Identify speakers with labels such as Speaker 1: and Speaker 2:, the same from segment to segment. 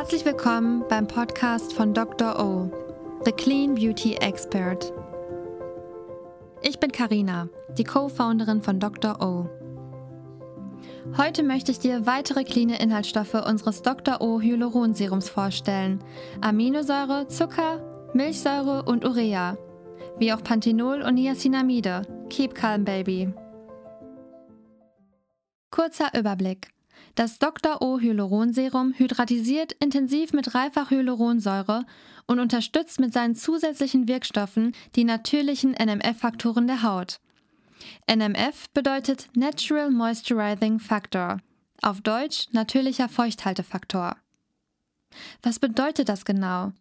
Speaker 1: Herzlich willkommen beim Podcast von Dr. O, The Clean Beauty Expert. Ich bin Karina, die Co-Founderin von Dr. O. Heute möchte ich dir weitere clean Inhaltsstoffe unseres Dr. O Hyaluronserums vorstellen. Aminosäure, Zucker, Milchsäure und Urea, wie auch Panthenol und Niacinamide. Keep calm, baby. Kurzer Überblick. Das Dr. O Hyaluronserum hydratisiert intensiv mit Dreifach-Hyaluronsäure und unterstützt mit seinen zusätzlichen Wirkstoffen die natürlichen NMF-Faktoren der Haut. NMF bedeutet Natural Moisturizing Factor, auf Deutsch natürlicher Feuchthaltefaktor. Was bedeutet das genau?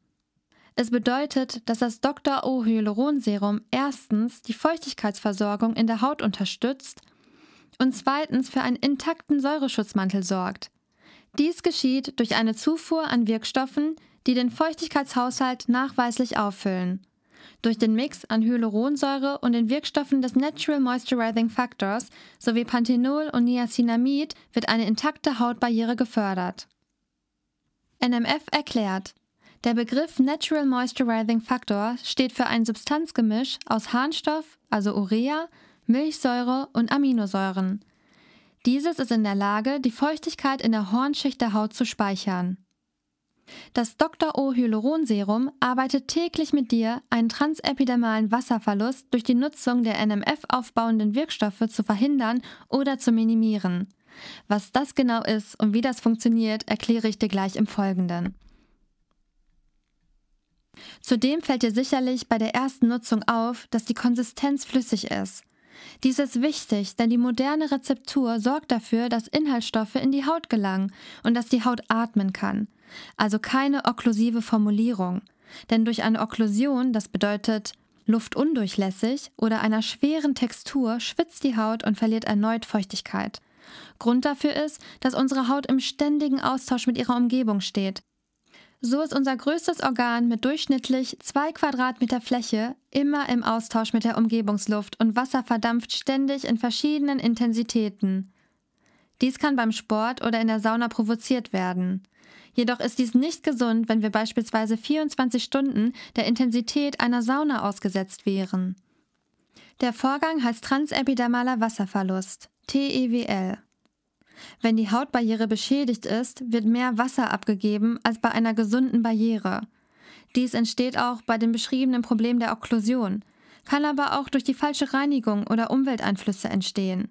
Speaker 1: Es bedeutet, dass das Dr. O Hyaluronserum erstens die Feuchtigkeitsversorgung in der Haut unterstützt und zweitens für einen intakten Säureschutzmantel sorgt. Dies geschieht durch eine Zufuhr an Wirkstoffen, die den Feuchtigkeitshaushalt nachweislich auffüllen. Durch den Mix an Hyaluronsäure und den Wirkstoffen des Natural Moisturizing Factors sowie Panthenol und Niacinamid wird eine intakte Hautbarriere gefördert. NMF erklärt, der Begriff Natural Moisturizing Factor steht für ein Substanzgemisch aus Harnstoff, also Urea, Milchsäure und Aminosäuren. Dieses ist in der Lage, die Feuchtigkeit in der Hornschicht der Haut zu speichern. Das Dr. O Hyaluronserum arbeitet täglich mit dir, einen transepidermalen Wasserverlust durch die Nutzung der NMF aufbauenden Wirkstoffe zu verhindern oder zu minimieren. Was das genau ist und wie das funktioniert, erkläre ich dir gleich im Folgenden. Zudem fällt dir sicherlich bei der ersten Nutzung auf, dass die Konsistenz flüssig ist. Dies ist wichtig, denn die moderne Rezeptur sorgt dafür, dass Inhaltsstoffe in die Haut gelangen und dass die Haut atmen kann. Also keine okklusive Formulierung. Denn durch eine Okklusion, das bedeutet luftundurchlässig oder einer schweren Textur, schwitzt die Haut und verliert erneut Feuchtigkeit. Grund dafür ist, dass unsere Haut im ständigen Austausch mit ihrer Umgebung steht. So ist unser größtes Organ mit durchschnittlich zwei Quadratmeter Fläche immer im Austausch mit der Umgebungsluft und Wasser verdampft ständig in verschiedenen Intensitäten. Dies kann beim Sport oder in der Sauna provoziert werden. Jedoch ist dies nicht gesund, wenn wir beispielsweise 24 Stunden der Intensität einer Sauna ausgesetzt wären. Der Vorgang heißt transepidermaler Wasserverlust, TEWL. Wenn die Hautbarriere beschädigt ist, wird mehr Wasser abgegeben als bei einer gesunden Barriere. Dies entsteht auch bei dem beschriebenen Problem der Okklusion, kann aber auch durch die falsche Reinigung oder Umwelteinflüsse entstehen.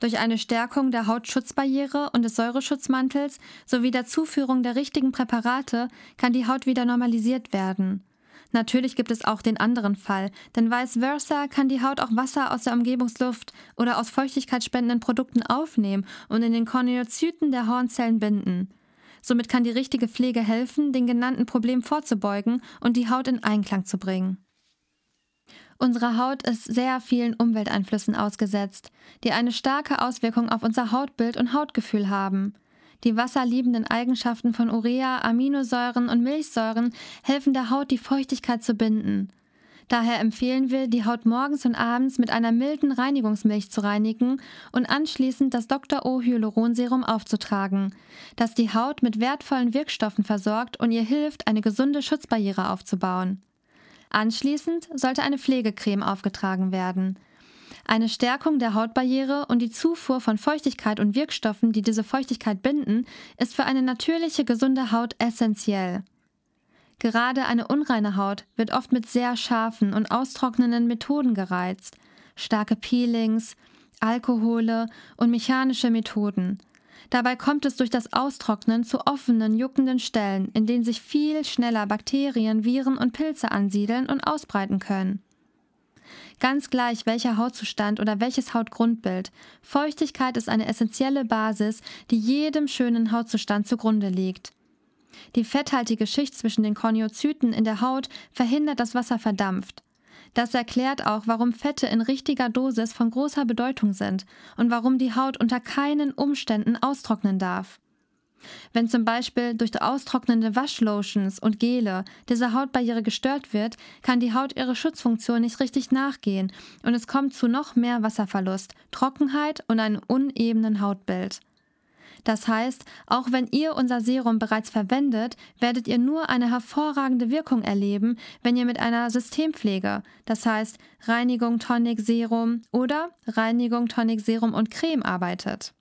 Speaker 1: Durch eine Stärkung der Hautschutzbarriere und des Säureschutzmantels sowie der Zuführung der richtigen Präparate kann die Haut wieder normalisiert werden. Natürlich gibt es auch den anderen Fall, denn vice versa kann die Haut auch Wasser aus der Umgebungsluft oder aus feuchtigkeitsspendenden Produkten aufnehmen und in den Korneozyten der Hornzellen binden. Somit kann die richtige Pflege helfen, den genannten Problemen vorzubeugen und die Haut in Einklang zu bringen. Unsere Haut ist sehr vielen Umwelteinflüssen ausgesetzt, die eine starke Auswirkung auf unser Hautbild und Hautgefühl haben. Die wasserliebenden Eigenschaften von Urea, Aminosäuren und Milchsäuren helfen der Haut, die Feuchtigkeit zu binden. Daher empfehlen wir, die Haut morgens und abends mit einer milden Reinigungsmilch zu reinigen und anschließend das Dr. O Hyaluronserum aufzutragen, das die Haut mit wertvollen Wirkstoffen versorgt und ihr hilft, eine gesunde Schutzbarriere aufzubauen. Anschließend sollte eine Pflegecreme aufgetragen werden. Eine Stärkung der Hautbarriere und die Zufuhr von Feuchtigkeit und Wirkstoffen, die diese Feuchtigkeit binden, ist für eine natürliche, gesunde Haut essentiell. Gerade eine unreine Haut wird oft mit sehr scharfen und austrocknenden Methoden gereizt. Starke Peelings, Alkohole und mechanische Methoden. Dabei kommt es durch das Austrocknen zu offenen, juckenden Stellen, in denen sich viel schneller Bakterien, Viren und Pilze ansiedeln und ausbreiten können. Ganz gleich welcher Hautzustand oder welches Hautgrundbild, Feuchtigkeit ist eine essentielle Basis, die jedem schönen Hautzustand zugrunde liegt. Die fetthaltige Schicht zwischen den Korneozyten in der Haut verhindert, dass Wasser verdampft. Das erklärt auch, warum Fette in richtiger Dosis von großer Bedeutung sind und warum die Haut unter keinen Umständen austrocknen darf. Wenn zum Beispiel durch austrocknende Waschlotions und Gele diese Hautbarriere gestört wird, kann die Haut ihre Schutzfunktion nicht richtig nachgehen und es kommt zu noch mehr Wasserverlust, Trockenheit und einem unebenen Hautbild. Das heißt, auch wenn ihr unser Serum bereits verwendet, werdet ihr nur eine hervorragende Wirkung erleben, wenn ihr mit einer Systempflege, das heißt Reinigung, Tonic, Serum oder Reinigung, Tonic, Serum und Creme arbeitet.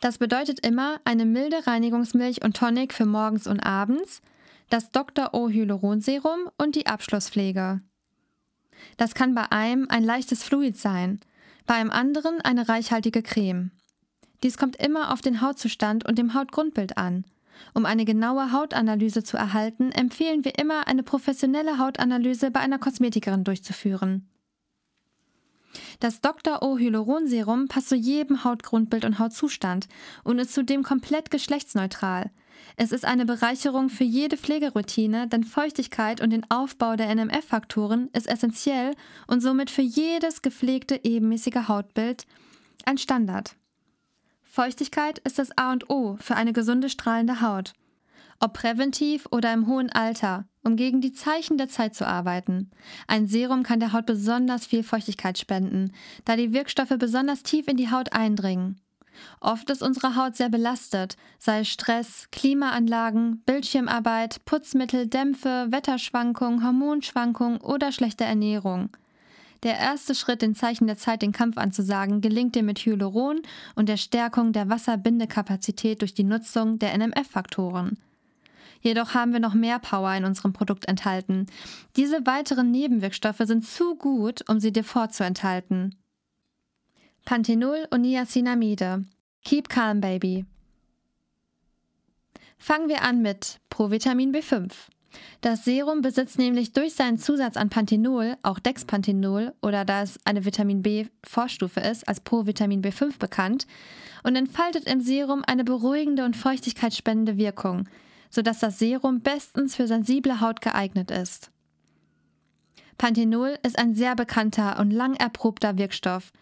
Speaker 1: Das bedeutet immer eine milde Reinigungsmilch und Tonic für morgens und abends, das Dr. O Hyaluronserum und die Abschlusspflege. Das kann bei einem ein leichtes Fluid sein, bei einem anderen eine reichhaltige Creme. Dies kommt immer auf den Hautzustand und dem Hautgrundbild an. Um eine genaue Hautanalyse zu erhalten, empfehlen wir immer, eine professionelle Hautanalyse bei einer Kosmetikerin durchzuführen. Das Dr. O Hyaluronserum passt zu jedem Hautgrundbild und Hautzustand und ist zudem komplett geschlechtsneutral. Es ist eine Bereicherung für jede Pflegeroutine, denn Feuchtigkeit und den Aufbau der NMF-Faktoren ist essentiell und somit für jedes gepflegte ebenmäßige Hautbild ein Standard. Feuchtigkeit ist das A und O für eine gesunde strahlende Haut. Ob präventiv oder im hohen Alter, um gegen die Zeichen der Zeit zu arbeiten. Ein Serum kann der Haut besonders viel Feuchtigkeit spenden, da die Wirkstoffe besonders tief in die Haut eindringen. Oft ist unsere Haut sehr belastet, sei es Stress, Klimaanlagen, Bildschirmarbeit, Putzmittel, Dämpfe, Wetterschwankungen, Hormonschwankungen oder schlechte Ernährung. Der erste Schritt, den Zeichen der Zeit den Kampf anzusagen, gelingt dir mit Hyaluron und der Stärkung der Wasserbindekapazität durch die Nutzung der NMF-Faktoren. Jedoch haben wir noch mehr Power in unserem Produkt enthalten. Diese weiteren Nebenwirkstoffe sind zu gut, um sie dir vorzuenthalten. Panthenol und Niacinamide. Keep calm, baby. Fangen wir an mit Provitamin B5. Das Serum besitzt nämlich durch seinen Zusatz an Panthenol auch Dexpanthenol oder da es eine Vitamin B-Vorstufe ist, als Provitamin B5 bekannt, und entfaltet im Serum eine beruhigende und feuchtigkeitsspendende Wirkung, sodass das Serum bestens für sensible Haut geeignet ist. Panthenol ist ein sehr bekannter und lang erprobter Wirkstoff,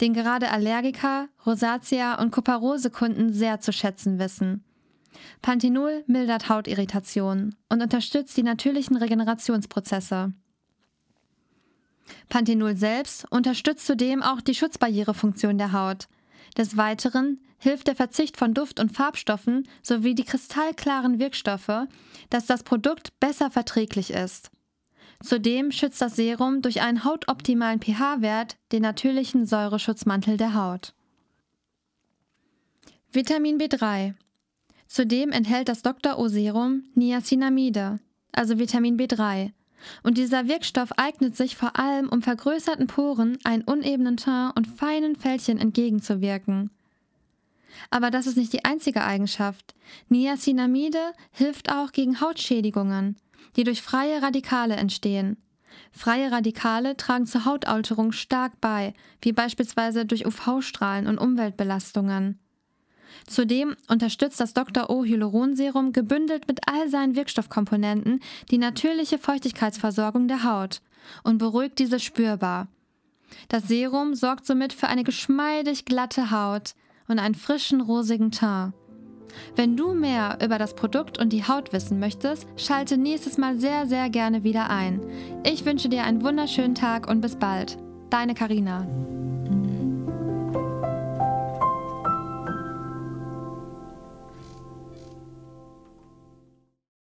Speaker 1: den gerade Allergiker, Rosatia und Kuparose-Kunden sehr zu schätzen wissen. Panthenol mildert Hautirritationen und unterstützt die natürlichen Regenerationsprozesse. Panthenol selbst unterstützt zudem auch die Schutzbarrierefunktion der Haut. Des Weiteren hilft der Verzicht von Duft- und Farbstoffen sowie die kristallklaren Wirkstoffe, dass das Produkt besser verträglich ist. Zudem schützt das Serum durch einen hautoptimalen pH-Wert den natürlichen Säureschutzmantel der Haut. Vitamin B3 Zudem enthält das Dr. O-Serum Niacinamide, also Vitamin B3. Und dieser Wirkstoff eignet sich vor allem, um vergrößerten Poren, einen unebenen Teint und feinen Fältchen entgegenzuwirken. Aber das ist nicht die einzige Eigenschaft. Niacinamide hilft auch gegen Hautschädigungen, die durch freie Radikale entstehen. Freie Radikale tragen zur Hautalterung stark bei, wie beispielsweise durch UV-Strahlen und Umweltbelastungen. Zudem unterstützt das Dr. O Hyaluronserum gebündelt mit all seinen Wirkstoffkomponenten die natürliche Feuchtigkeitsversorgung der Haut und beruhigt diese spürbar. Das Serum sorgt somit für eine geschmeidig glatte Haut und einen frischen rosigen Teint. Wenn du mehr über das Produkt und die Haut wissen möchtest, schalte nächstes Mal sehr, sehr gerne wieder ein. Ich wünsche dir einen wunderschönen Tag und bis bald. Deine Karina.